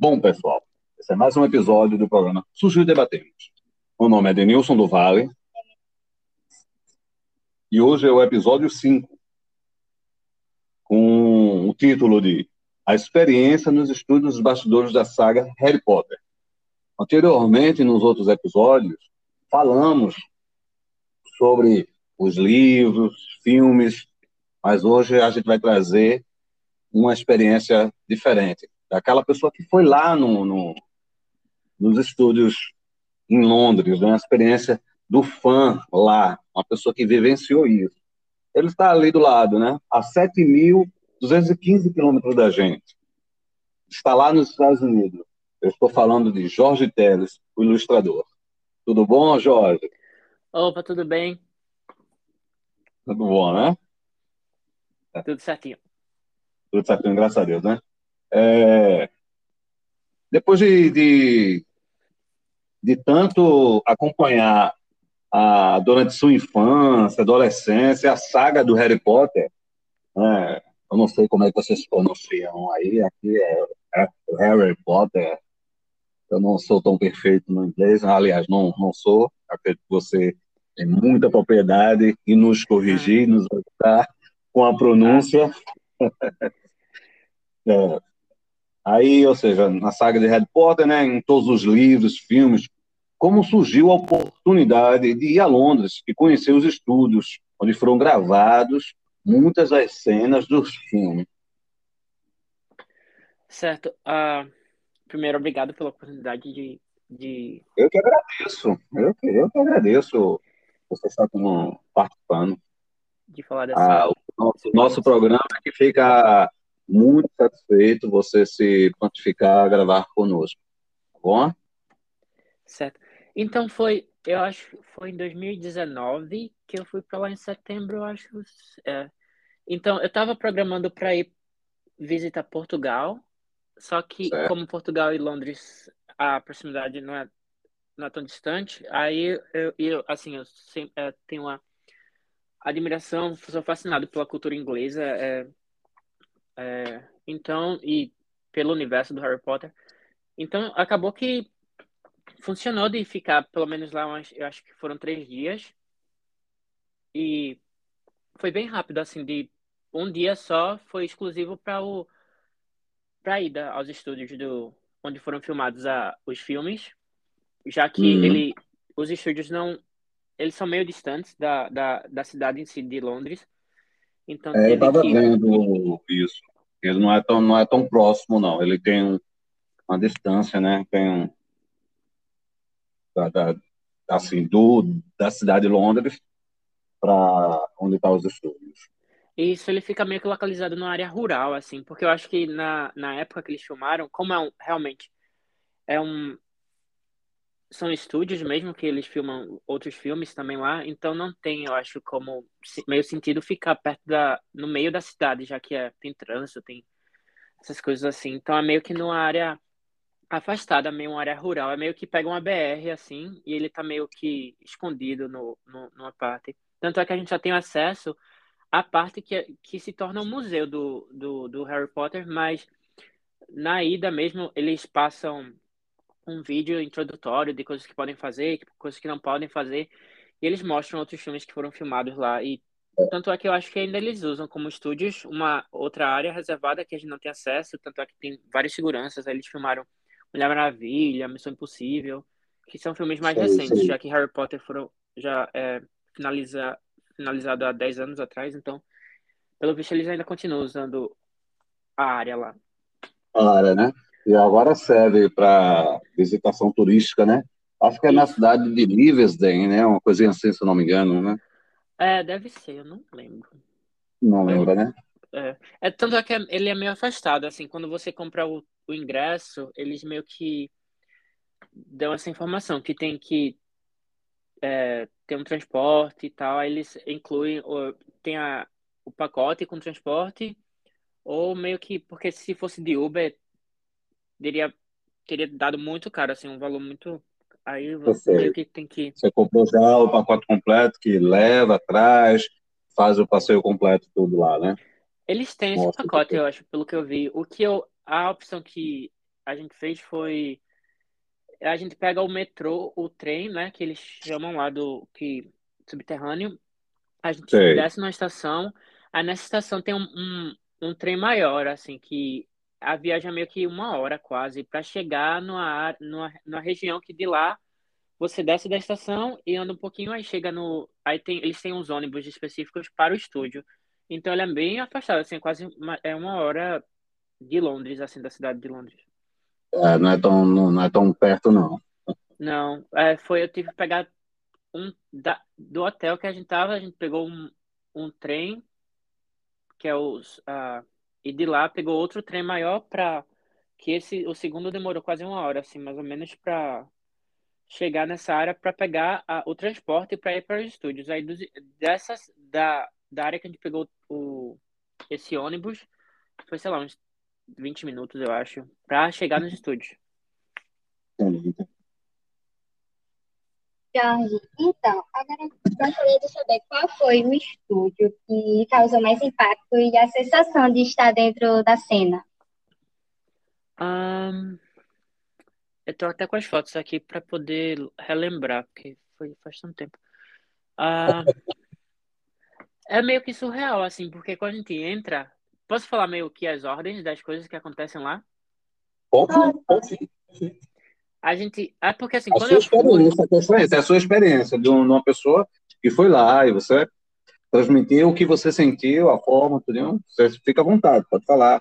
Bom, pessoal, esse é mais um episódio do programa Surgiu Debatemos. Meu nome é Denilson do Vale e hoje é o episódio 5, com o título de A Experiência nos Estudos dos Bastidores da Saga Harry Potter. Anteriormente, nos outros episódios, falamos sobre os livros, filmes, mas hoje a gente vai trazer uma experiência diferente daquela pessoa que foi lá no, no nos estúdios em Londres, né? a experiência do fã lá, uma pessoa que vivenciou isso. Ele está ali do lado, né? a 7.215 quilômetros da gente. Está lá nos Estados Unidos. Eu estou falando de Jorge Teles, o ilustrador. Tudo bom, Jorge? Opa, tudo bem? Tudo bom, né? Tudo certinho. Tudo certinho, graças a Deus, né? É... Depois de, de, de tanto acompanhar a, durante sua infância, adolescência, a saga do Harry Potter, né? eu não sei como é que vocês pronunciam aí, aqui é, é Harry Potter, eu não sou tão perfeito no inglês, aliás, não, não sou, acredito que você tem muita propriedade e nos corrigir, nos ajudar com a pronúncia. é. Aí, ou seja, na saga de Harry Potter, né, em todos os livros, filmes, como surgiu a oportunidade de ir a Londres e conhecer os estúdios onde foram gravados muitas das cenas dos filmes. Certo. Uh, primeiro, obrigado pela oportunidade de, de... Eu que agradeço. Eu que, eu que agradeço você estar participando. De falar dessa... Ah, o nosso, nosso programa que fica muito satisfeito você se pontificar a gravar conosco. Tá bom? Certo. Então foi, eu acho, foi em 2019 que eu fui para lá em setembro, eu acho. É. Então eu estava programando para ir visitar Portugal, só que certo. como Portugal e Londres a proximidade não é não é tão distante, aí eu, eu assim eu, sempre, eu tenho uma admiração, sou fascinado pela cultura inglesa, é, é, então, e pelo universo do Harry Potter. Então, acabou que funcionou de ficar pelo menos lá, eu acho que foram três dias. E foi bem rápido, assim, de um dia só foi exclusivo para o para ida aos estúdios do onde foram filmados a, os filmes, já que uhum. ele os estúdios não eles são meio distantes da, da, da cidade em si de Londres. Então, é, eu estava que... vendo isso. Ele não é tão, não é tão próximo, não. Ele tem um, uma distância, né? Tem um, da, da, assim, do, da cidade de Londres para onde estão tá os estúdios. Isso, ele fica meio que localizado numa área rural, assim, porque eu acho que na, na época que eles filmaram, como é um, realmente é um, são estúdios mesmo que eles filmam outros filmes também lá, então não tem, eu acho, como meio sentido ficar perto da, no meio da cidade, já que é, tem trânsito, tem essas coisas assim. Então é meio que numa área afastada, meio uma área rural, é meio que pega uma BR assim e ele tá meio que escondido no, no numa parte. Tanto é que a gente já tem acesso à parte que, que se torna um museu do, do, do Harry Potter, mas na ida mesmo eles passam um vídeo introdutório de coisas que podem fazer, coisas que não podem fazer, e eles mostram outros filmes que foram filmados lá. E tanto é que eu acho que ainda eles usam como estúdios uma outra área reservada que a gente não tem acesso, tanto é que tem várias seguranças. Aí eles filmaram Mulher Maravilha, Missão Impossível, que são filmes mais sim, recentes, sim. já que Harry Potter foram já é, finaliza, finalizado há 10 anos atrás, então, pelo visto, eles ainda continuam usando a área lá. A área, né? E agora serve para visitação turística, né? Acho que é na cidade de Livingston, né? Uma coisinha assim, se eu não me engano, né? É, deve ser, eu não lembro. Não lembra, né? É, é tanto é que ele é meio afastado, assim, quando você compra o, o ingresso, eles meio que dão essa informação, que tem que é, ter um transporte e tal, aí eles incluem, ou, tem a, o pacote com transporte, ou meio que, porque se fosse de Uber, teria, teria dado muito caro, assim, um valor muito. Aí você meio que tem que. Você comprou já o pacote completo que leva, traz, faz o passeio completo tudo lá, né? Eles têm esse pacote, eu acho, pelo que eu vi. O que eu. A opção que a gente fez foi a gente pega o metrô, o trem, né, que eles chamam lá do que subterrâneo. A gente Sei. desce na estação, aí nessa estação tem um, um, um, trem maior, assim, que a viagem é meio que uma hora quase para chegar numa, numa, numa região que de lá você desce da estação e anda um pouquinho, aí chega no. Aí tem, eles têm uns ônibus específicos para o estúdio. Então ele é bem afastado, assim, é quase uma, é uma hora de Londres, assim, da cidade de Londres. É, não, é tão, não, não é tão perto, não. Não, é, foi, eu tive que pegar um da, do hotel que a gente tava, a gente pegou um, um trem, que é os. Uh, e de lá pegou outro trem maior para que esse o segundo demorou quase uma hora, assim, mais ou menos, para chegar nessa área para pegar a, o transporte para ir para os estúdios. Aí dos, dessas da, da área que a gente pegou o, esse ônibus, foi, sei lá, uns 20 minutos, eu acho, para chegar nos estúdios. Jorge, então, agora gostaria de saber qual foi o estúdio que causou mais impacto e a sensação de estar dentro da cena. Um, eu tô até com as fotos aqui para poder relembrar, porque foi faz tanto tempo. Uh, é meio que surreal, assim, porque quando a gente entra. Posso falar meio que as ordens das coisas que acontecem lá? Pode, pode. A gente. É porque assim, a quando eu fui... É a sua experiência de uma pessoa que foi lá e você transmitiu o que você sentiu, a forma, tudo. Você fica à vontade, pode falar.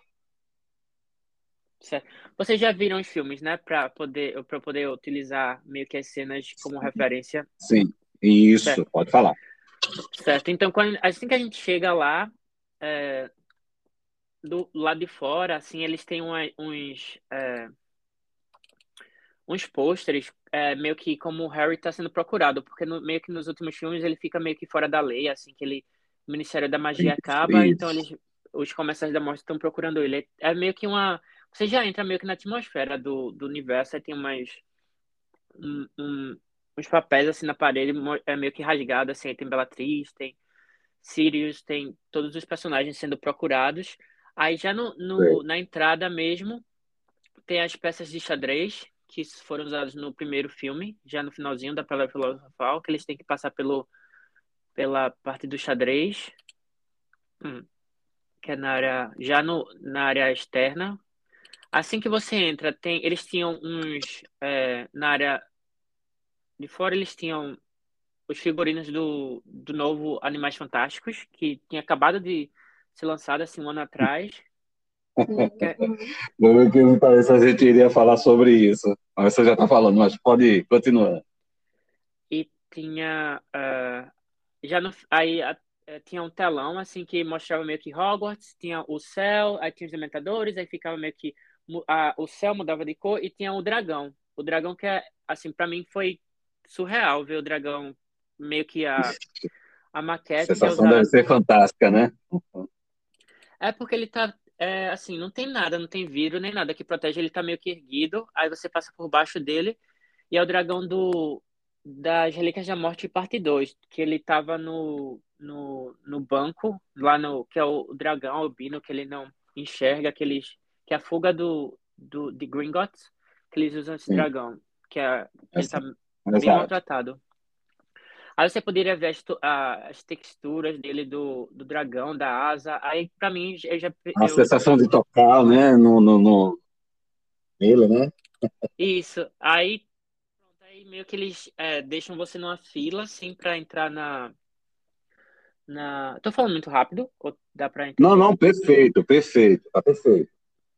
Certo. Vocês já viram os filmes, né? Para poder, para poder utilizar meio que as cenas como referência. Sim, isso, certo. pode falar. Certo. Então, quando, assim que a gente chega lá, é, do lado de fora, assim, eles têm uma, uns. É, uns pôsteres, é, meio que como o Harry está sendo procurado, porque no, meio que nos últimos filmes ele fica meio que fora da lei, assim, que ele, o Ministério da Magia acaba, isso. então eles, os comensais da morte estão procurando ele. É, é meio que uma, você já entra meio que na atmosfera do, do universo, aí tem umas, um, um, uns papéis assim na parede, é meio que rasgado, assim, tem Bellatrix, tem Sirius, tem todos os personagens sendo procurados, aí já no, no na entrada mesmo, tem as peças de xadrez, que foram usados no primeiro filme, já no finalzinho da Pedra Filosofal, que eles têm que passar pelo, pela parte do xadrez, hum, que é na área, já no, na área externa. Assim que você entra, tem, eles tinham uns, é, na área de fora, eles tinham os figurinos do, do novo Animais Fantásticos, que tinha acabado de ser lançado assim um ano atrás. Não que me parece a gente iria falar sobre isso. Mas você já está falando, mas pode continuar. E tinha. Uh, já no, aí uh, tinha um telão assim que mostrava meio que Hogwarts, tinha o céu, aí tinha os dementadores, aí ficava meio que uh, o céu mudava de cor e tinha o dragão. O dragão que é, assim, para mim foi surreal ver o dragão meio que a, a maquete. A sensação deve ser fantástica, né? É porque ele tá é, assim, não tem nada, não tem vidro nem nada que protege, ele tá meio que erguido, aí você passa por baixo dele, e é o dragão do das Relíquias da Morte parte 2, que ele tava no, no, no banco, lá no, que é o dragão albino, que ele não enxerga, que, eles, que é a fuga do, do, de Gringotts, que eles usam esse Sim. dragão, que é, ele tá bem maltratado. Aí você poderia ver as, as texturas dele do, do dragão, da asa. Aí, para mim, eu já. A eu... sensação de tocar, né? No, no, no... Nele, né? Isso. Aí, aí meio que eles é, deixam você numa fila, assim, para entrar na. Na... Tô falando muito rápido? Ou dá pra entender? Não, não, perfeito, perfeito, tá perfeito.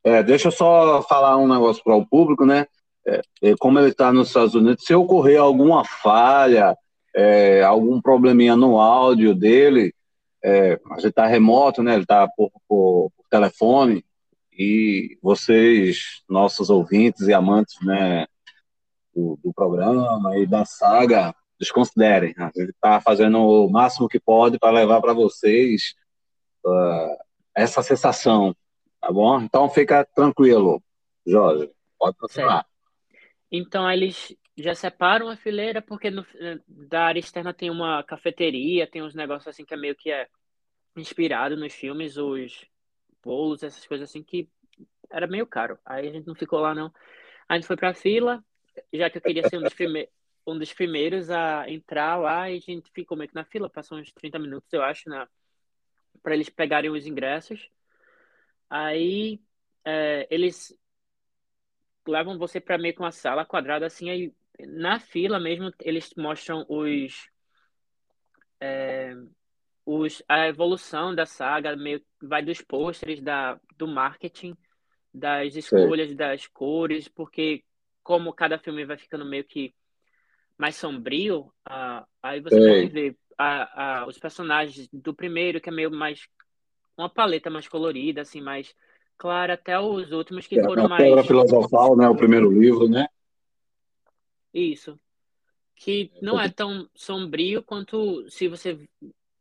É, deixa eu só falar um negócio para o público, né? É, é como ele está nos Estados Unidos, se ocorrer alguma falha, é, algum probleminha no áudio dele, é, a gente está remoto, né? Ele está por, por, por, telefone e vocês, nossos ouvintes e amantes, né, do, do programa e da saga, desconsiderem. Né? Gente está fazendo o máximo que pode para levar para vocês uh, essa sensação, tá bom? Então fica tranquilo, Jorge, pode continuar. Então eles já separam a fileira porque no, da área externa tem uma cafeteria, tem uns negócios assim que é meio que é inspirado nos filmes, os bolos, essas coisas assim que era meio caro. Aí a gente não ficou lá, não. A gente foi pra fila, já que eu queria ser um dos, um dos primeiros a entrar lá, e a gente ficou meio que na fila, passou uns 30 minutos, eu acho, na... para eles pegarem os ingressos. Aí é, eles levam você para meio que uma sala quadrada, assim, aí na fila mesmo eles mostram os. É, os, a evolução da saga meio vai dos pôsteres da do marketing das escolhas Sim. das cores porque como cada filme vai ficando meio que mais sombrio uh, aí você Sim. pode ver a, a, os personagens do primeiro que é meio mais uma paleta mais colorida assim mais clara até os últimos que é, foram a mais Pedra filosofal né o primeiro livro né isso que não é tão sombrio quanto se você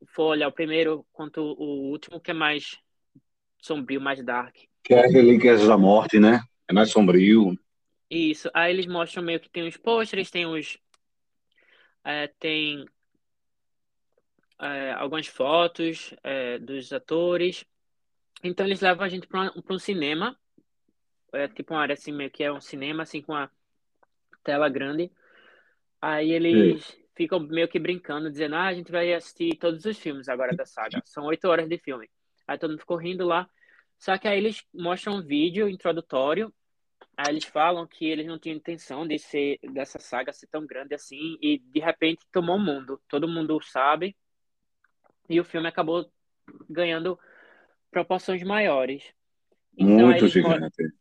for olhar o primeiro quanto o último, que é mais sombrio, mais dark. Que é Relíquias da Morte, né? É mais sombrio. Isso. Aí eles mostram meio que tem os pôsteres, tem os. É, tem é, algumas fotos é, dos atores. Então eles levam a gente para um cinema. É tipo uma área assim, meio que é um cinema, assim, com a tela grande. Aí eles. Sim ficam meio que brincando, dizendo, ah, a gente vai assistir todos os filmes agora da saga. São oito horas de filme. Aí todo mundo ficou rindo lá. Só que aí eles mostram um vídeo introdutório. Aí eles falam que eles não tinham intenção de ser dessa saga ser tão grande assim e de repente tomou o mundo. Todo mundo sabe. E o filme acabou ganhando proporções maiores. Então, Muito gigante.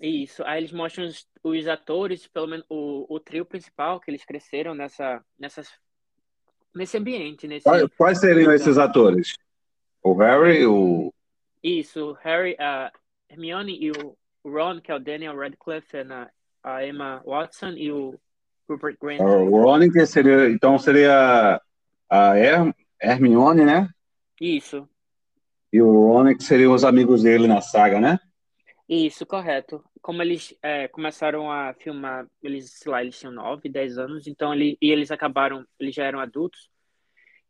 Isso. Aí eles mostram os, os, atores, pelo menos o, o trio principal, que eles cresceram nessa, nessas, nesse ambiente. Nesse... Quais, quais seriam esses atores? O Harry, o. Isso, o Harry, a Hermione e o Ron, que é o Daniel Radcliffe, a, a Emma Watson e o Rupert Grant. O Ron, que seria. Então seria a Her Hermione, né? Isso. E o Ron, que seriam os amigos dele na saga, né? Isso, correto. Como eles é, começaram a filmar, eles, sei lá, eles tinham 9, 10 anos, então ele, e eles acabaram, eles já eram adultos.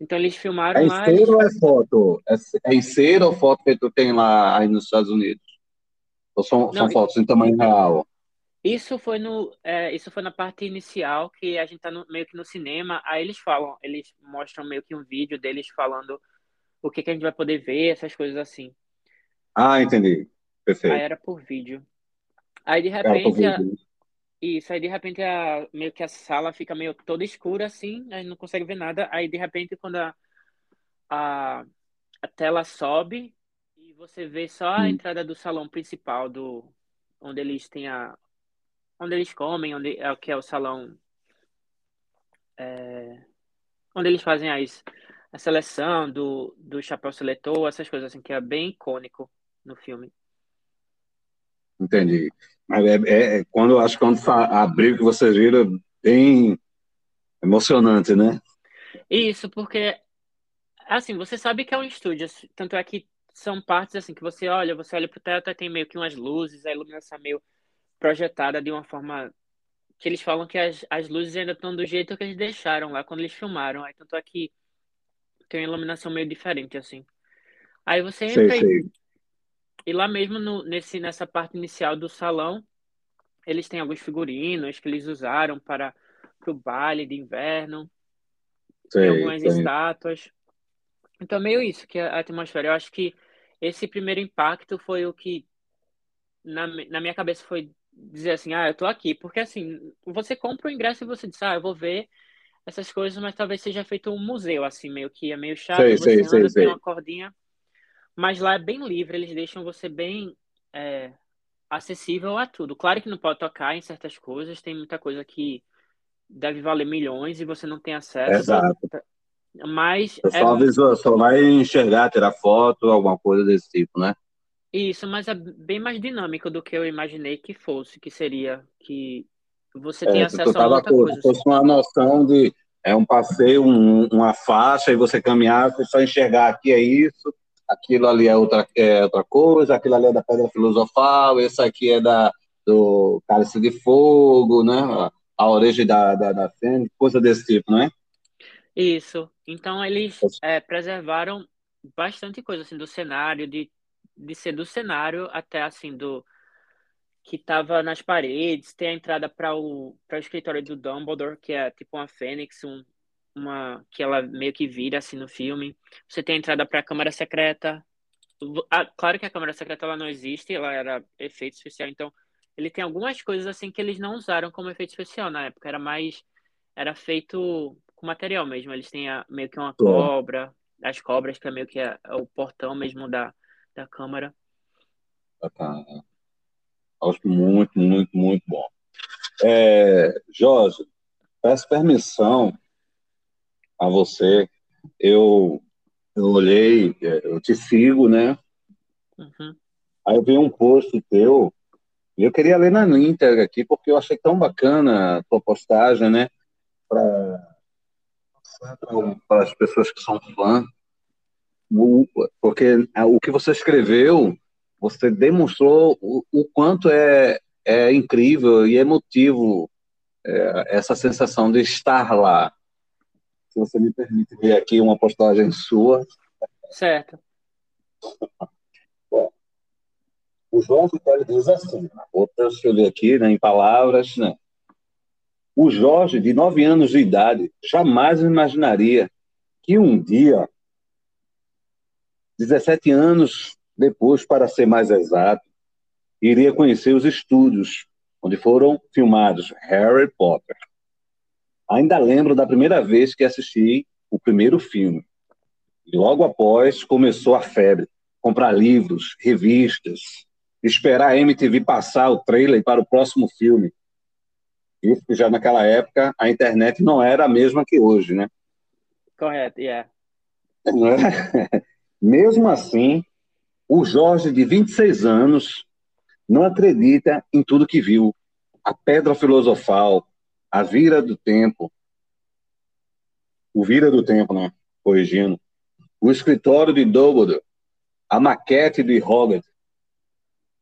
Então eles filmaram é. É em ou é foto? É, é em cera ou foto que tu tem lá aí nos Estados Unidos? Ou são, Não, são fotos em tamanho real? Isso foi no, é, isso foi na parte inicial que a gente tá no, meio que no cinema. Aí eles falam, eles mostram meio que um vídeo deles falando o que, que a gente vai poder ver, essas coisas assim. Ah, entendi. Perfeito. Aí era por vídeo. Aí de repente. A... Isso, aí de repente a... meio que a sala fica meio toda escura assim, aí não consegue ver nada. Aí de repente quando a, a, a tela sobe e você vê só a hum. entrada do salão principal do onde eles têm a onde eles comem, onde é o que é o salão é, onde eles fazem as, a seleção do, do chapéu seletor, essas coisas assim que é bem icônico no filme. Entendi. Mas é, é, é quando acho que quando abriu que você vira bem emocionante, né? Isso, porque assim, você sabe que é um estúdio, tanto é que são partes assim que você olha, você olha pro teto e tem meio que umas luzes, a iluminação meio projetada de uma forma que eles falam que as, as luzes ainda estão do jeito que eles deixaram lá quando eles filmaram. Aí tanto é que tem uma iluminação meio diferente assim. Aí você entra sei, sei. E lá mesmo no, nesse, nessa parte inicial do salão, eles têm alguns figurinos que eles usaram para o baile de inverno. Sei, tem algumas sei. estátuas. Então, meio isso, que a atmosfera. Eu acho que esse primeiro impacto foi o que, na, na minha cabeça, foi dizer assim, ah, eu tô aqui. Porque, assim, você compra o ingresso e você diz, ah, eu vou ver essas coisas, mas talvez seja feito um museu, assim, meio que é meio chato. Sei, você sei, anda, sei, tem uma cordinha mas lá é bem livre, eles deixam você bem é, acessível a tudo. Claro que não pode tocar em certas coisas, tem muita coisa que deve valer milhões e você não tem acesso. Exato. Mas. É só, visual, só vai enxergar, tirar foto, alguma coisa desse tipo, né? Isso, mas é bem mais dinâmico do que eu imaginei que fosse, que seria que você tem é, acesso a muita coisa. Se fosse uma noção de é um passeio, um, uma faixa, e você caminhar, você só enxergar aqui é isso, aquilo ali é outra, é outra coisa, aquilo ali é da pedra filosofal, esse aqui é da, do cálice de fogo, né? A, a origem da, da, da fênix, coisa desse tipo, não é? Isso. Então eles é, preservaram bastante coisa assim do cenário, de, de ser do cenário até assim do que tava nas paredes, tem a entrada para o, o escritório do Dumbledore, que é tipo uma fênix, um, uma que ela meio que vira assim no filme. Você tem a entrada para a Câmara Secreta. Ah, claro que a Câmara Secreta ela não existe, ela era efeito especial, então ele tem algumas coisas assim que eles não usaram como efeito especial na época, era mais era feito com material mesmo. Eles têm a, meio que uma cobra, as cobras que é meio que é, é o portão mesmo da da Câmara. Bacana. Acho muito, muito, muito bom. É, Jorge, peço permissão a você. Eu, eu olhei, é, eu te sigo, né? Uhum. Aí eu vi um post teu e eu queria ler na íntegra aqui, porque eu achei tão bacana a tua postagem, né? Para as pessoas que são fãs porque o que você escreveu, você demonstrou o, o quanto é, é incrível e emotivo é, essa sensação de estar lá. Se você me permite ver aqui uma postagem sua. Certo. Bom, o João Vitório diz assim, vou transferir aqui né, em palavras, né? O Jorge, de nove anos de idade, jamais imaginaria que um dia 17 anos depois, para ser mais exato, iria conhecer os estúdios onde foram filmados Harry Potter. Ainda lembro da primeira vez que assisti o primeiro filme. E logo após começou a febre, comprar livros, revistas, esperar a MTV passar o trailer para o próximo filme. Isso já naquela época a internet não era a mesma que hoje, né? Correto, yeah. Mesmo assim, o Jorge, de 26 anos, não acredita em tudo que viu. A pedra filosofal, a vira do tempo, o vira do tempo, né? Corrigindo. O escritório de Dumbledore, a maquete de Hogwarts.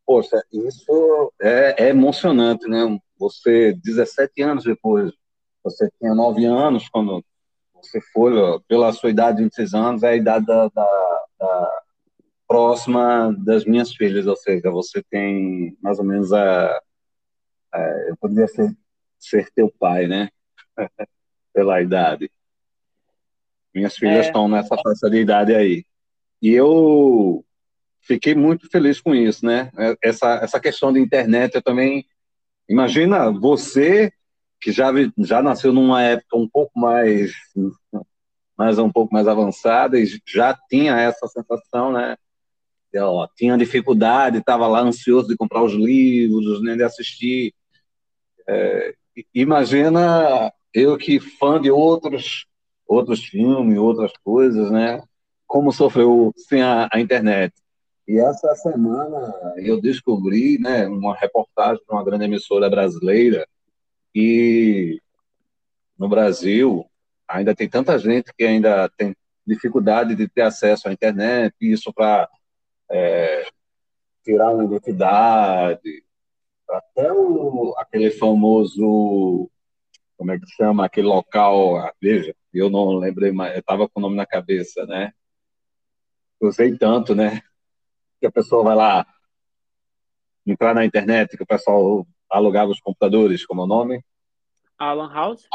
Poxa, isso é, é, emocionante, né? Você, 17 anos depois, você tinha 9 anos quando você foi, pela sua idade de 26 anos, é a idade da, da próxima das minhas filhas, ou seja, você tem mais ou menos a, a eu poderia ser, ser teu pai, né? Pela idade. Minhas filhas é. estão nessa faixa de idade aí. E eu fiquei muito feliz com isso, né? Essa, essa questão de internet, eu também. Imagina você que já, já nasceu numa época um pouco mais mas um pouco mais avançada e já tinha essa sensação, né? Eu, tinha dificuldade, estava lá ansioso de comprar os livros, né, de assistir. É, imagina eu que fã de outros outros filmes, outras coisas, né? Como sofreu sem a, a internet. E essa semana eu descobri, né, uma reportagem de uma grande emissora brasileira e no Brasil ainda tem tanta gente que ainda tem dificuldade de ter acesso à internet, isso para é, tirar uma identidade, até o, aquele famoso, como é que chama, aquele local, ah, veja, eu não lembrei mais, eu estava com o nome na cabeça, né? Usei tanto, né? Que a pessoa vai lá entrar na internet, que o pessoal alugava os computadores, como é o nome? Alan House?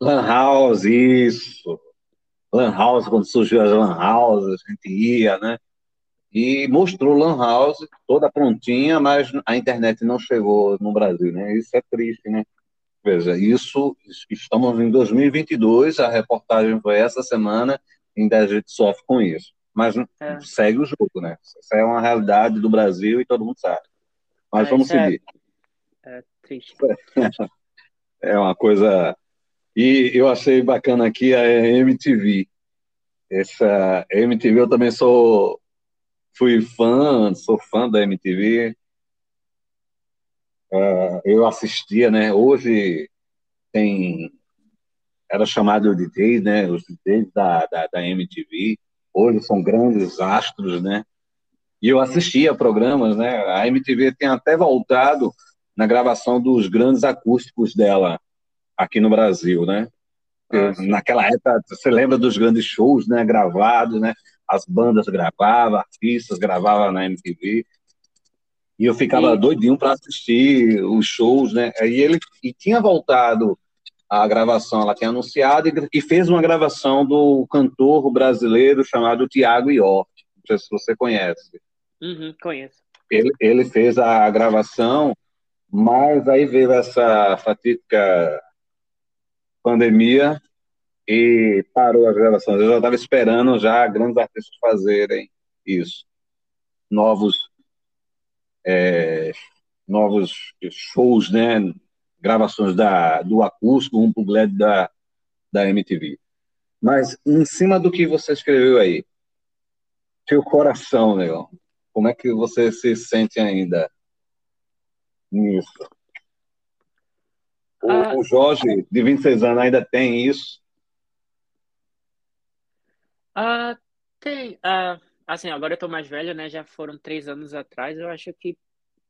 Lan House, isso. Lan House, quando surgiu as Lan House, a gente ia, né? E mostrou Lan House toda prontinha, mas a internet não chegou no Brasil, né? Isso é triste, né? Veja, isso, estamos em 2022, a reportagem foi essa semana, ainda a gente sofre com isso. Mas é. segue o jogo, né? Isso é uma realidade do Brasil e todo mundo sabe. Mas é, vamos é seguir. É, é triste. É uma coisa e eu achei bacana aqui a MTV. Essa MTV eu também sou fui fã, sou fã da MTV. Uh, é, eu assistia, né? Hoje tem era chamado de DJs, né? Os DJs da, da, da MTV. Hoje são grandes astros, né? E eu assistia programas, né? A MTV tem até voltado na gravação dos grandes acústicos dela aqui no Brasil, né? Ah, Naquela época, você lembra dos grandes shows, né? Gravados, né? As bandas gravavam, artistas gravavam na MTV. E eu ficava e... doidinho para assistir os shows, né? E ele e tinha voltado a gravação, ela tinha anunciado e, fez uma gravação do cantor brasileiro chamado Tiago York. Não sei se você conhece. Uhum, conheço. Ele, ele fez a gravação, mas aí veio essa fatídica pandemia e parou as gravações. Eu já estava esperando já grandes artistas fazerem isso. Novos é, novos shows, né? Gravações da, do acústico, um public da, da MTV. Mas em cima do que você escreveu aí, teu coração, Leão, como é que você se sente ainda nisso? O, ah, o Jorge, de 26 anos, ainda tem isso? Ah, tem. Ah, assim, agora eu tô mais velho, né? Já foram três anos atrás. Eu acho que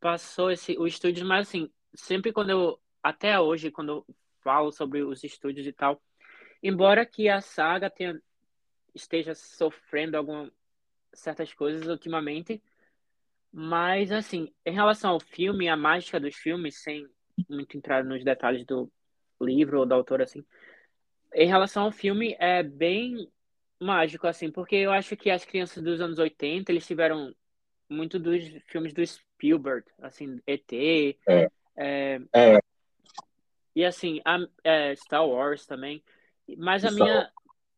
passou esse o estúdio, mas assim, sempre quando eu até hoje quando eu falo sobre os estúdios e tal, embora que a saga tenha esteja sofrendo algumas certas coisas ultimamente, mas assim, em relação ao filme, a mágica dos filmes, sem muito entrar nos detalhes do livro ou da autora assim, em relação ao filme é bem mágico assim, porque eu acho que as crianças dos anos 80, eles tiveram muito dos filmes do Spielberg, assim, ET. É. É, é. E assim, a, é, Star Wars também. Mas a Star minha.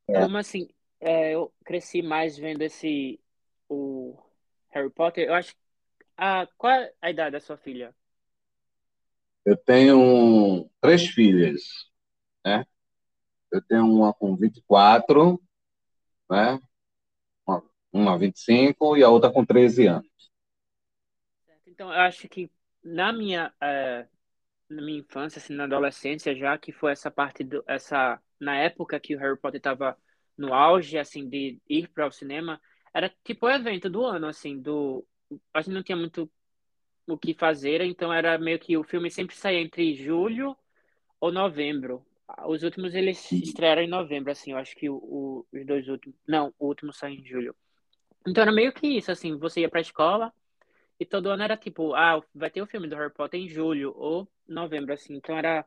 É. Como assim, é, eu cresci mais vendo esse. O Harry Potter. Eu acho. A, qual é a idade da sua filha? Eu tenho três filhas, né? Eu tenho uma com 24, né? Uma, uma 25 e a outra com 13 anos. Então, eu acho que na minha, é, na minha infância, assim, na adolescência já, que foi essa parte do, essa, na época que o Harry Potter estava no auge, assim, de ir para o cinema, era tipo o evento do ano, assim, do, a gente não tinha muito o que fazer, então era meio que o filme sempre saía entre julho ou novembro. Os últimos eles estrearam em novembro, assim, eu acho que o, o, os dois últimos, não, o último saiu em julho. Então era meio que isso, assim, você ia para a escola, e todo ano era tipo, ah, vai ter o filme do Harry Potter em julho ou novembro, assim. Então era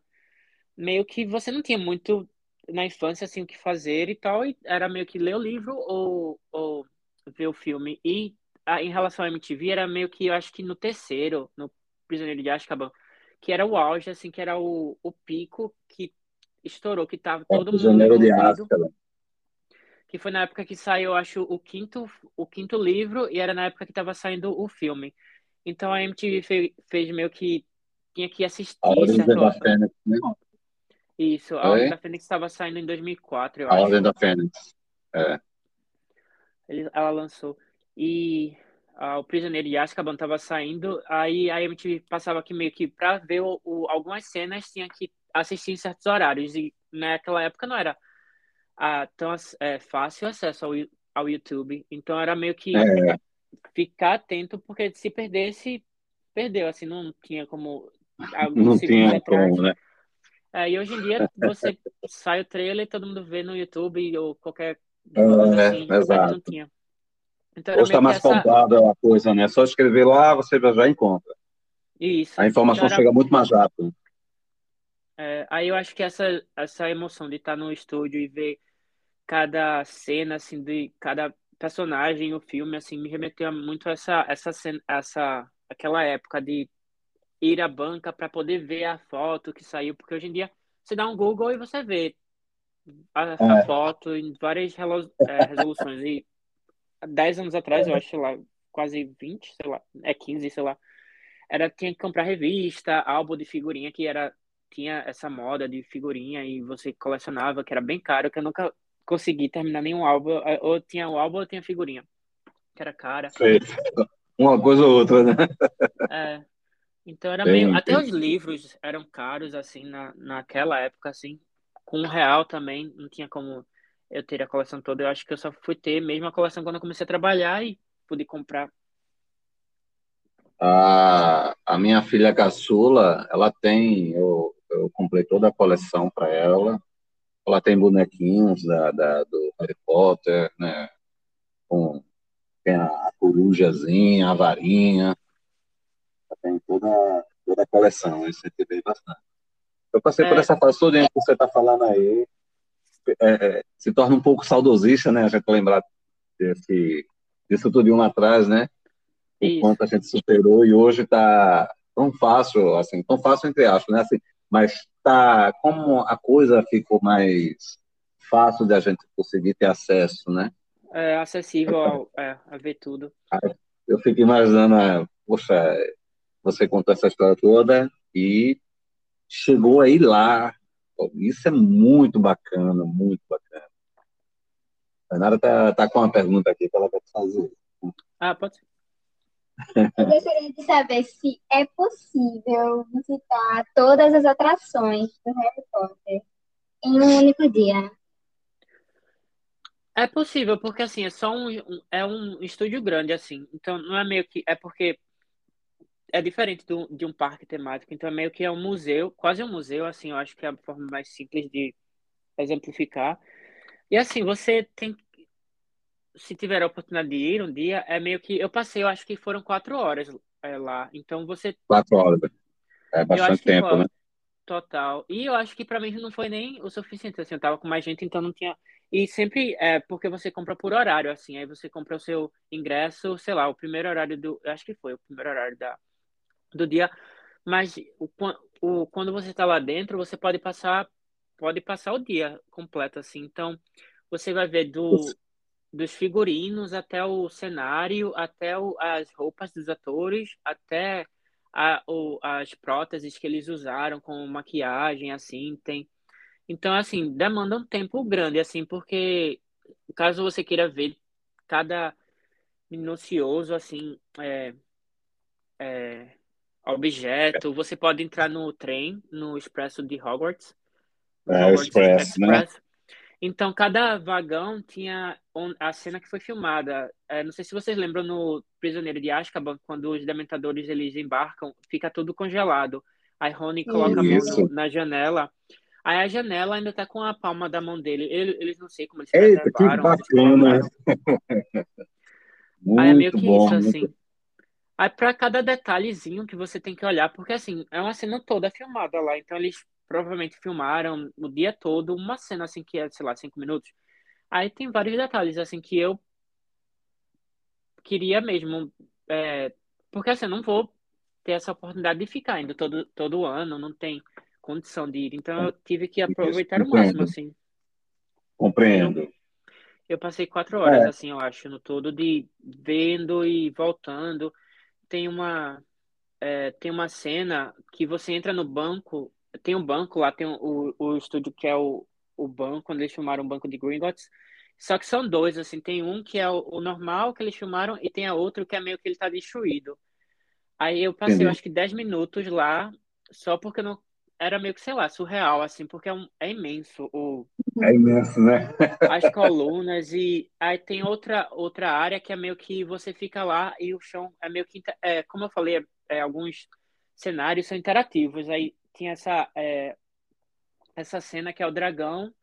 meio que você não tinha muito na infância, assim, o que fazer e tal. E era meio que ler o livro ou, ou ver o filme. E a, em relação à MTV, era meio que, eu acho que no terceiro, no Prisioneiro de Azkaban, que era o auge, assim, que era o, o pico que estourou, que tava é, todo é, mundo Prisioneiro de que foi na época que saiu, acho, o quinto, o quinto livro, e era na época que estava saindo o filme. Então a MTV fez, fez meio que tinha que assistir. A Ordem da Fênix, né? Isso, a Ordem da Fênix estava saindo em 2004, eu a acho. A Ordem da Fênix, é. Ele, ela lançou. E o Prisioneiro de Azkaban estava saindo, aí a MTV passava aqui meio que para ver o, o, algumas cenas tinha que assistir em certos horários, e naquela época não era a, tão é, fácil acesso ao, ao YouTube. Então era meio que é. ficar atento, porque se perdesse, perdeu. Assim, não tinha como. Não tinha atrás. como, né? É, e hoje em dia você sai o trailer e todo mundo vê no YouTube ou qualquer é, assim, exato. não tinha. Então, Hoje está mais essa... a coisa, né? Só escrever lá, você já encontra. Isso. A informação então, era... chega muito mais rápido. É, aí eu acho que essa, essa emoção de estar no estúdio e ver cada cena, assim, de cada personagem, o filme, assim, me remeteu muito a essa, essa, essa, aquela época de ir à banca para poder ver a foto que saiu, porque hoje em dia você dá um Google e você vê a, a é. foto em várias é, resoluções. E 10 anos atrás, eu acho, lá, quase 20, sei lá, é 15, sei lá, era, tinha que comprar revista, álbum de figurinha, que era, tinha essa moda de figurinha e você colecionava, que era bem caro, que eu nunca consegui terminar nenhum álbum. Eh, ou tinha o álbum ou tinha figurinha. Que era cara. Sei. Uma coisa ou outra, né? É. Então era meio. Até os livros eram caros, assim, na, naquela época, assim. Com um real também, não tinha como eu ter a coleção toda. Eu acho que eu só fui ter mesmo a coleção quando eu comecei a trabalhar e pude comprar. A, a minha filha caçula, ela tem, eu, eu comprei toda a coleção para ela. Ela tem bonequinhos da, da, do Harry Potter, né? Com, tem a, a corujazinha, a varinha. tem toda, toda a coleção, eu incentivei bastante. Eu passei é. por essa fase toda que você está falando aí, é, é, se torna um pouco saudosista, né? A gente lembrar desse, disso tudo lá atrás, né? O Isso. quanto a gente superou e hoje está tão fácil, assim, tão fácil entre aspas, né? Assim, mas tá como a coisa ficou mais fácil de a gente conseguir ter acesso, né? É acessível ao, é, a ver tudo. Eu fico imaginando, poxa, você contou essa história toda e chegou aí lá. Isso é muito bacana, muito bacana. A Nara tá, tá com uma pergunta aqui que ela vai fazer. Ah, pode ser. Eu gostaria de saber se é possível visitar todas as atrações do Harry Potter em um único dia. É possível, porque assim, é só um, é um estúdio grande, assim. Então não é meio que. É porque é diferente do, de um parque temático, então é meio que é um museu, quase um museu, assim, eu acho que é a forma mais simples de exemplificar. E assim, você tem se tiver a oportunidade de ir um dia, é meio que. Eu passei, eu acho que foram quatro horas é, lá. Então você. Quatro horas. É bastante tempo, foi, né? Total. E eu acho que para mim não foi nem o suficiente. Assim, eu tava com mais gente, então não tinha. E sempre é porque você compra por horário, assim. Aí você compra o seu ingresso, sei lá, o primeiro horário do. Acho que foi o primeiro horário da, do dia. Mas o, o, quando você está lá dentro, você pode passar pode passar o dia completo, assim. Então, você vai ver do, dos figurinos até o cenário, até o, as roupas dos atores, até a, o, as próteses que eles usaram com maquiagem, assim, tem. Então, assim, demanda um tempo grande, assim, porque caso você queira ver cada minucioso, assim, é, é, objeto, você pode entrar no trem, no Expresso de Hogwarts. É, Hogwarts Express, né? Então, cada vagão tinha a cena que foi filmada. É, não sei se vocês lembram no Prisioneiro de Azkaban, quando os dementadores eles embarcam, fica tudo congelado. Aí Rony coloca Isso. a mão na janela. Aí a janela ainda tá com a palma da mão dele. Eles, eles não sei como eles Eita, preservaram. Que bacana. Aí é meio que bom, isso, assim. Muito... Aí para cada detalhezinho que você tem que olhar, porque assim, é uma cena toda filmada lá. Então eles provavelmente filmaram o dia todo uma cena assim que é, sei lá, cinco minutos. Aí tem vários detalhes assim que eu queria mesmo, é, porque assim, eu não vou ter essa oportunidade de ficar indo todo, todo ano, não tem condição de ir. Então eu tive que aproveitar o máximo, assim. Compreendo. Eu, eu passei quatro horas, é. assim, eu acho, no todo, de vendo e voltando. Tem uma, é, tem uma cena que você entra no banco tem um banco lá, tem o, o estúdio que é o, o banco, quando eles filmaram o banco de Gringotts. Só que são dois, assim, tem um que é o, o, normal que eles filmaram e tem a outro que é meio que ele tá destruído. Aí eu passei, eu acho que 10 minutos lá, só porque não era meio que, sei lá, surreal, assim, porque é, um, é imenso o... É imenso, né? as colunas e aí tem outra, outra área que é meio que você fica lá e o chão é meio que, é, como eu falei, é, é, alguns cenários são interativos, aí tinha essa, é, essa cena que é o dragão,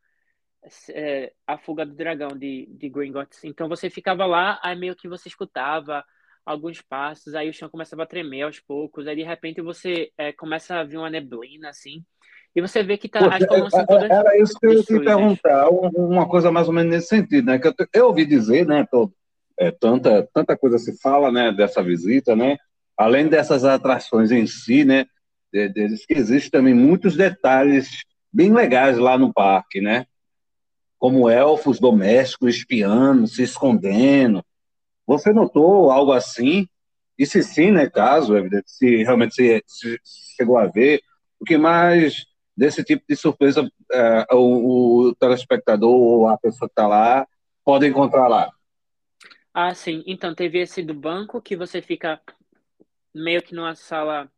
é, a fuga do dragão de, de Gringotts. Então você ficava lá, aí meio que você escutava alguns passos, aí o chão começava a tremer aos poucos, aí de repente você é, começa a ver uma neblina assim, e você vê que tá, as colunas são todas Era isso que eu ia te perguntar, uma coisa mais ou menos nesse sentido, né? Que eu, eu ouvi dizer, né? É, tanta, tanta coisa se fala, né? Dessa visita, né? Além dessas atrações em si, né? Diz que existem também muitos detalhes bem legais lá no parque, né? Como elfos domésticos espiando, se escondendo. Você notou algo assim? E se sim, né, caso, se realmente se, se chegou a ver, o que mais desse tipo de surpresa é, o, o, telespectador ou a pessoa que está lá pode encontrar lá? Ah, sim. Então, teve esse do banco, que você fica meio que numa sala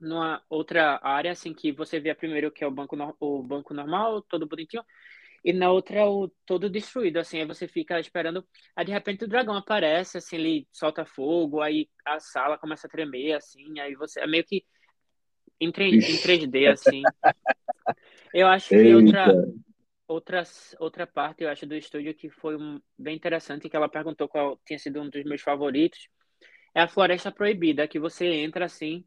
numa outra área, assim, que você vê primeiro que é o banco, o banco normal, todo bonitinho, e na outra o todo destruído, assim, aí você fica esperando, aí de repente o dragão aparece, assim, ele solta fogo, aí a sala começa a tremer, assim, aí você, é meio que em, 3, em 3D, assim. Eu acho que outra, outra, outra parte, eu acho, do estúdio que foi um, bem interessante, que ela perguntou qual tinha sido um dos meus favoritos, é a Floresta Proibida, que você entra assim,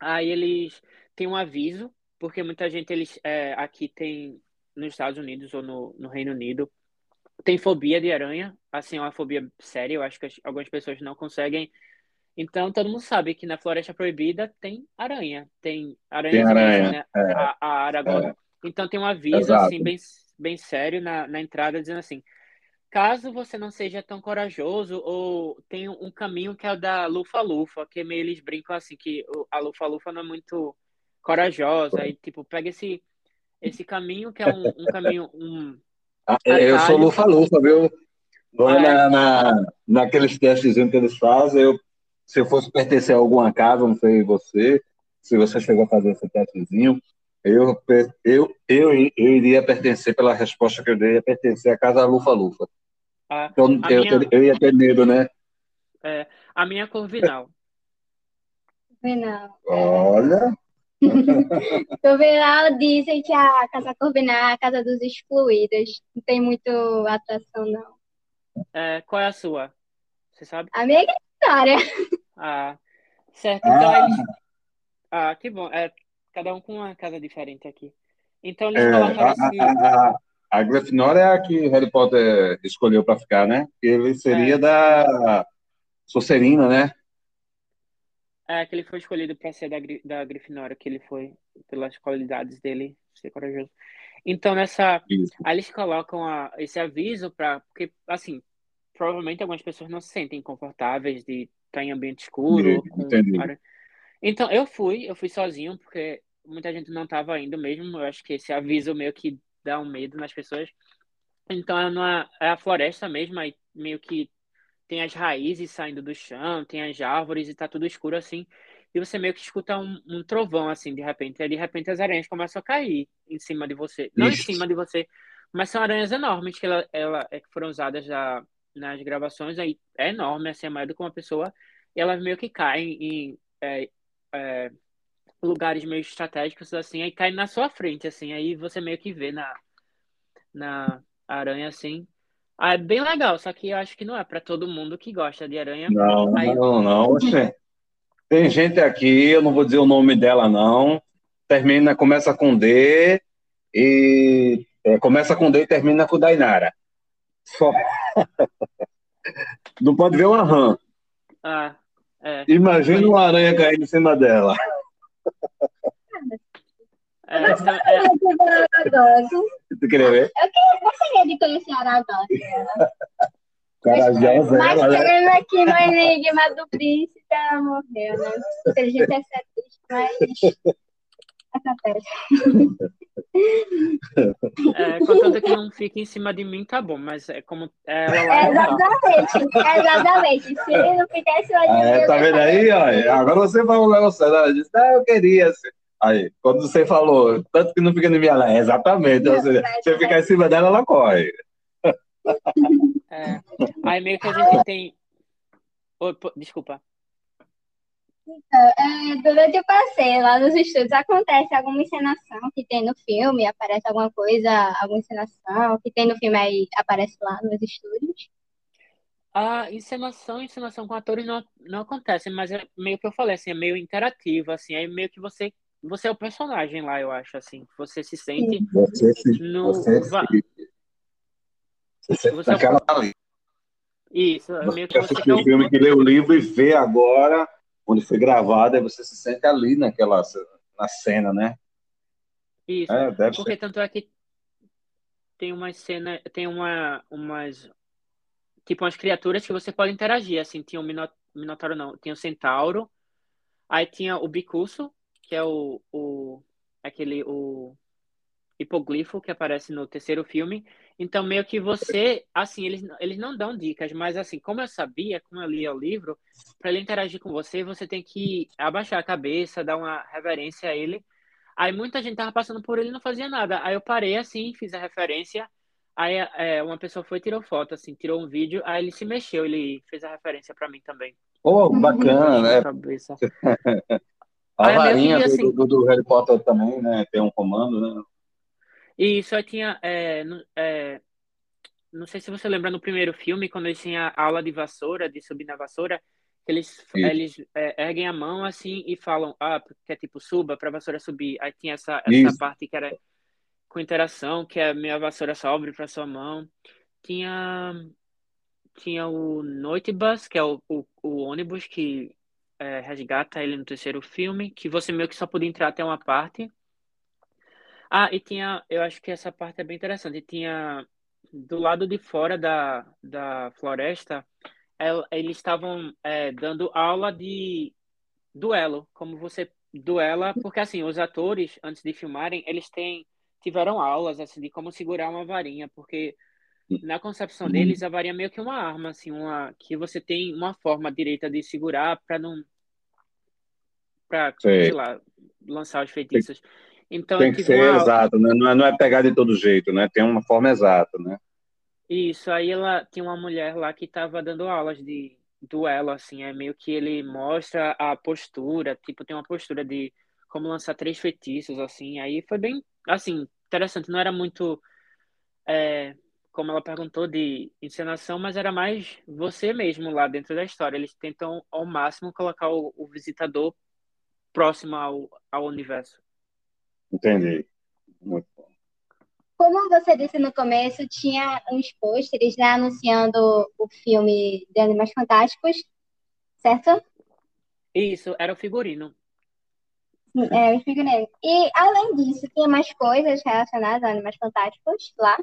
aí eles têm um aviso, porque muita gente eles é, aqui tem nos Estados Unidos ou no, no Reino Unido tem fobia de aranha, assim, é uma fobia séria, eu acho que algumas pessoas não conseguem. Então, todo mundo sabe que na Floresta Proibida tem aranha, tem aranha, tem aranha né? é, a, a Aragorn. É. Então, tem um aviso, Exato. assim, bem, bem sério na, na entrada, dizendo assim, caso você não seja tão corajoso, ou tem um caminho que é o da Lufa-Lufa, que meio eles brincam assim, que a Lufa-Lufa não é muito corajosa, e tipo, pega esse, esse caminho que é um, um caminho, um, ah, eu sou lufa-lufa, viu? Ah, na, na, naqueles testezinhos que eles fazem, eu, se eu fosse pertencer a alguma casa, não sei você, se você chegou a fazer esse testezinho, eu, eu, eu, eu iria pertencer, pela resposta que eu dei, ia pertencer à casa Lufa-Lufa. Ah, então, eu, minha... eu, ia ter medo, né? É, a minha é Corvinal. Corvinal. Olha, Corvinal dizem que a Casa Corvinal é a casa dos excluídos. Não tem muito atração, não. É, qual é a sua? Você sabe? A minha é história. Ah, certo. Então ah. eles. Ah, que bom. É, cada um com uma casa diferente aqui. Então eles é, colocaram assim. A, a, a Grifinória é a que Harry Potter escolheu para ficar, né? Ele seria é. da Sonserina, né? É, que ele foi escolhido para ser da, da Grifinória, que ele foi, pelas qualidades dele, ser corajoso. Então, nessa. Isso. Aí eles colocam a, esse aviso para. Porque, assim, provavelmente algumas pessoas não se sentem confortáveis de estar em ambiente escuro. Entendi. Com... Então, eu fui, eu fui sozinho, porque muita gente não estava indo mesmo. Eu acho que esse aviso meio que dá um medo nas pessoas. Então, é, numa, é a floresta mesmo, aí meio que tem as raízes saindo do chão, tem as árvores e tá tudo escuro assim. E você meio que escuta um, um trovão assim, de repente. E de repente as aranhas começam a cair em cima de você. Não Ixi. em cima de você, mas são aranhas enormes que ela, ela é, foram usadas já nas gravações. Aí é enorme, assim, é maior do que uma pessoa. E elas meio que caem em é, é, lugares meio estratégicos assim, aí caem na sua frente, assim. Aí você meio que vê na, na aranha assim. Ah, é bem legal, só que eu acho que não é para todo mundo que gosta de aranha. Não, Aí... não, não. Tem gente aqui, eu não vou dizer o nome dela, não. Termina, começa com D e é, começa com D e termina com Dainara. Só. não pode ver uma rã. Ah, é. Imagina uma aranha caindo em cima dela. É, então, é... Tu queria ver? Eu gostaria de conhecer a Aragorn. Corajosa Mas ela, né? aqui no Enigma do Príncipe, ela morreu, né? Inteligente é triste, mas acontece. É, contanto que não fique em cima de mim, tá bom, mas é como ela é, Exatamente, exatamente. Se não ficar em cima de é, mim. Tá vendo aí, ó? Agora você vai um negócio, ela disse, ah, eu queria. Assim. Aí, quando você falou, tanto que não fica em minha lá, exatamente. Não, seja, se eu ficar em cima dela, ela corre. É. Aí meio que a gente tem. Oh, desculpa. Então, é, durante o passeio lá nos estudos acontece alguma encenação que tem no filme, aparece alguma coisa, alguma encenação que tem no filme aí aparece lá nos estúdios. A encenação, encenação com atores não, não acontece, mas é meio que eu falei, assim, é meio interativo, assim, aí meio que você você é o personagem lá, eu acho, assim. Você se sente você se, no... Você se, você você naquela é o... Isso, é meio que você assistiu o filme que lê o livro e vê agora onde foi gravado, aí você se sente ali naquela na cena, né? Isso. É, Porque ser. tanto é que tem uma cena, tem uma umas tipo umas criaturas que você pode interagir, assim, tinha o um Minotauro não, tinha o Centauro, aí tinha o Bicurso, que é o, o aquele o hipoglifo que aparece no terceiro filme. Então, meio que você, assim, eles, eles não dão dicas, mas assim, como eu sabia, como eu lia o livro, para ele interagir com você, você tem que abaixar a cabeça, dar uma reverência a ele. Aí muita gente tava passando por ele e não fazia nada. Aí eu parei assim, fiz a referência. Aí é, uma pessoa foi tirou foto, assim, tirou um vídeo. Aí ele se mexeu, ele fez a referência para mim também. Oh, bacana, né? A varinha assim, do, do, Harry Potter também, né? Tem um comando, né? E só tinha. É, é, não sei se você lembra no primeiro filme, quando eles tinham a aula de vassoura, de subir na vassoura, eles, eles é, erguem a mão assim e falam, ah, que é tipo, suba pra vassoura subir. Aí tinha essa, essa parte que era com interação, que é minha vassoura sobre pra sua mão. Tinha, tinha o Noite Bus, que é o, o, o ônibus que é, resgata ele no terceiro filme, que você meio que só podia entrar até uma parte. Ah, e tinha, eu acho que essa parte é bem interessante. Tinha do lado de fora da, da floresta, eles estavam é, dando aula de duelo, como você duela, porque assim, os atores, antes de filmarem, eles têm, tiveram aulas assim, de como segurar uma varinha, porque na concepção deles, a varinha é meio que uma arma, assim, uma, que você tem uma forma direita de segurar para não. para, sei lá, lançar os feitiços. Então, tem que ser uma... exato, né? não, é, não é pegar de todo jeito, né? Tem uma forma exata, né? Isso, aí ela tinha uma mulher lá que estava dando aulas de duelo, assim, é meio que ele mostra a postura, tipo, tem uma postura de como lançar três feitiços, assim, aí foi bem, assim, interessante, não era muito, é, como ela perguntou, de encenação, mas era mais você mesmo lá dentro da história, eles tentam ao máximo colocar o, o visitador próximo ao, ao universo. Entendi, muito bom. Como você disse no começo, tinha uns pôsteres né, anunciando o filme de Animais Fantásticos, certo? Isso, era o figurino. É, o figurino. E, além disso, tinha mais coisas relacionadas a Animais Fantásticos lá?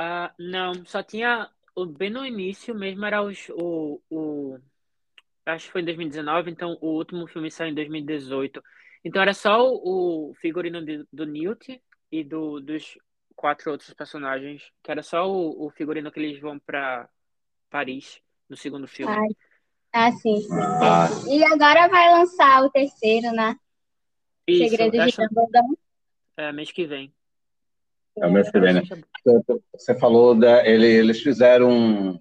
Uh, não, só tinha. Bem no início mesmo era os, o, o. Acho que foi em 2019, então o último filme saiu em 2018. Então era só o, o figurino de, do Newt, e do, dos quatro outros personagens, que era só o, o figurino que eles vão para Paris no segundo filme. Ai. Ah, sim. Ah. E agora vai lançar o terceiro, né? Isso, Segredo de Dumbledore. É, mês que vem. É o mês que vem, né? Você falou, da, ele, eles fizeram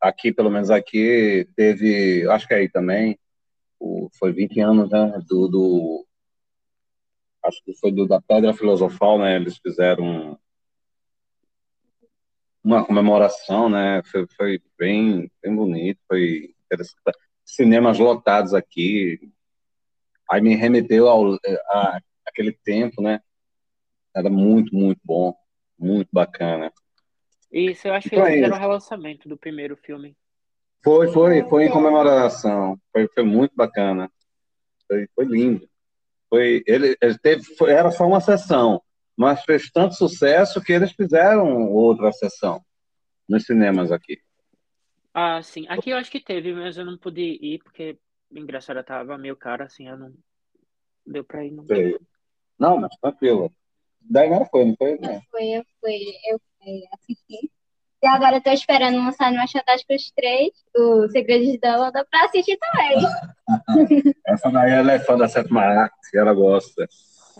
aqui, pelo menos aqui, teve, acho que aí também, o, foi 20 anos, né, do, do acho que foi do, da Pedra Filosofal, né? Eles fizeram uma comemoração, né? Foi, foi bem, bem bonito, foi interessante. Cinemas lotados aqui. Aí me remeteu ao a, aquele tempo, né? Era muito, muito bom, muito bacana. Isso, eu acho então, que eles fizeram o relançamento do primeiro filme. Foi, foi, foi em comemoração. Foi, foi muito bacana. Foi, foi lindo. Foi, ele, ele teve, foi, era só uma sessão, mas fez tanto sucesso que eles fizeram outra sessão nos cinemas aqui. Ah, sim. Aqui eu acho que teve, mas eu não pude ir porque o ingresso era tava meio caro, assim, eu não deu para ir. Não, não mas tranquilo. Daí não foi, não foi? Não. Foi, eu fui, eu fui assistir. E agora eu tô esperando lançar no Fantásticos 3, o Segredo de Dumbledore, pra assistir também. Essa daí ela é fã da sétima arte, ela gosta.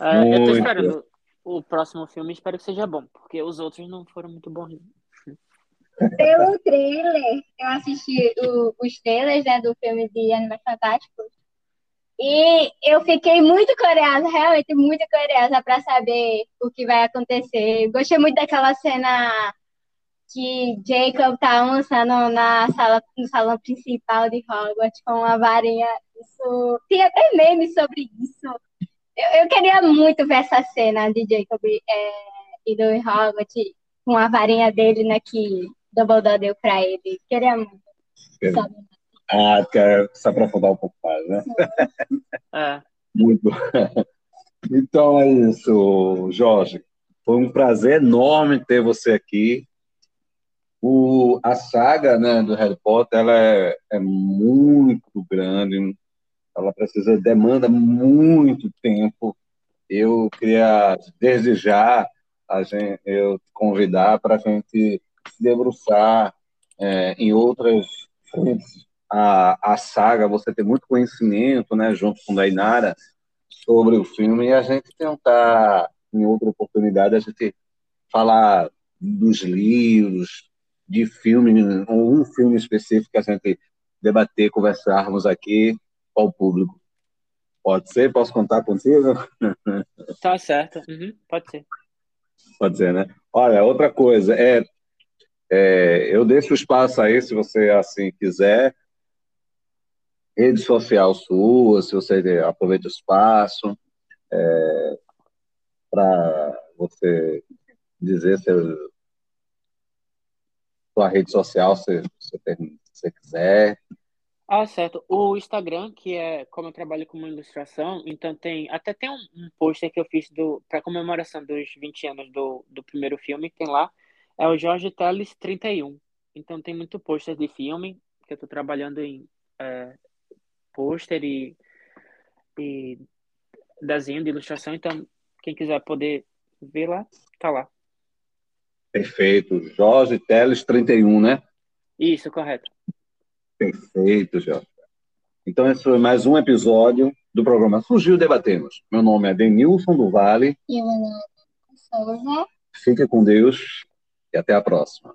É, eu tô esperando o próximo filme, espero que seja bom, porque os outros não foram muito bons. Pelo trailer, eu assisti o, os trailers né, do filme de Animais Fantásticos e eu fiquei muito curiosa, realmente muito curiosa para saber o que vai acontecer. Gostei muito daquela cena que Jacob tá almoçando na sala, no salão principal de Hogwarts com uma varinha. Isso tem até meme sobre isso. Eu, eu queria muito ver essa cena de Jacob é, indo em Hogwarts com a varinha dele, né, que Dumbledore deu pra ele. Queria muito. Sabe? Ah, quer se aprofundar um pouco mais, né? É. Muito. Então é isso, Jorge. Foi um prazer enorme ter você aqui. O, a saga né, do Harry Potter ela é, é muito grande, ela precisa, demanda muito tempo. Eu queria, desde já, a gente, eu convidar para a gente se debruçar é, em outras frentes a, a saga, você tem muito conhecimento, né, junto com a Inara, sobre o filme, e a gente tentar, em outra oportunidade, a gente falar dos livros, de filme, ou um filme específico que a gente debater, conversarmos aqui com o público. Pode ser? Posso contar contigo? Tá certo. Uhum, pode ser. Pode ser, né? Olha, outra coisa, é, é, eu deixo espaço aí, se você assim quiser, rede social sua, se você aproveita o espaço, é, para você dizer seu, sua rede social, se, você quiser. Ah, certo. O Instagram, que é como eu trabalho com ilustração, então tem até tem um, um pôster que eu fiz do para comemoração dos 20 anos do, do primeiro filme, tem lá, é o Jorge Teles 31. Então tem muito pôster de filme, que eu estou trabalhando em é, pôster e, e desenho de ilustração, então quem quiser poder ver lá, tá lá. Perfeito. Jorge Teles 31, né? Isso, correto. Perfeito, Jorge. Então, esse foi mais um episódio do programa Surgiu Debatemos. Meu nome é Denilson do Vale. E meu nome é Souza. Fique com Deus e até a próxima.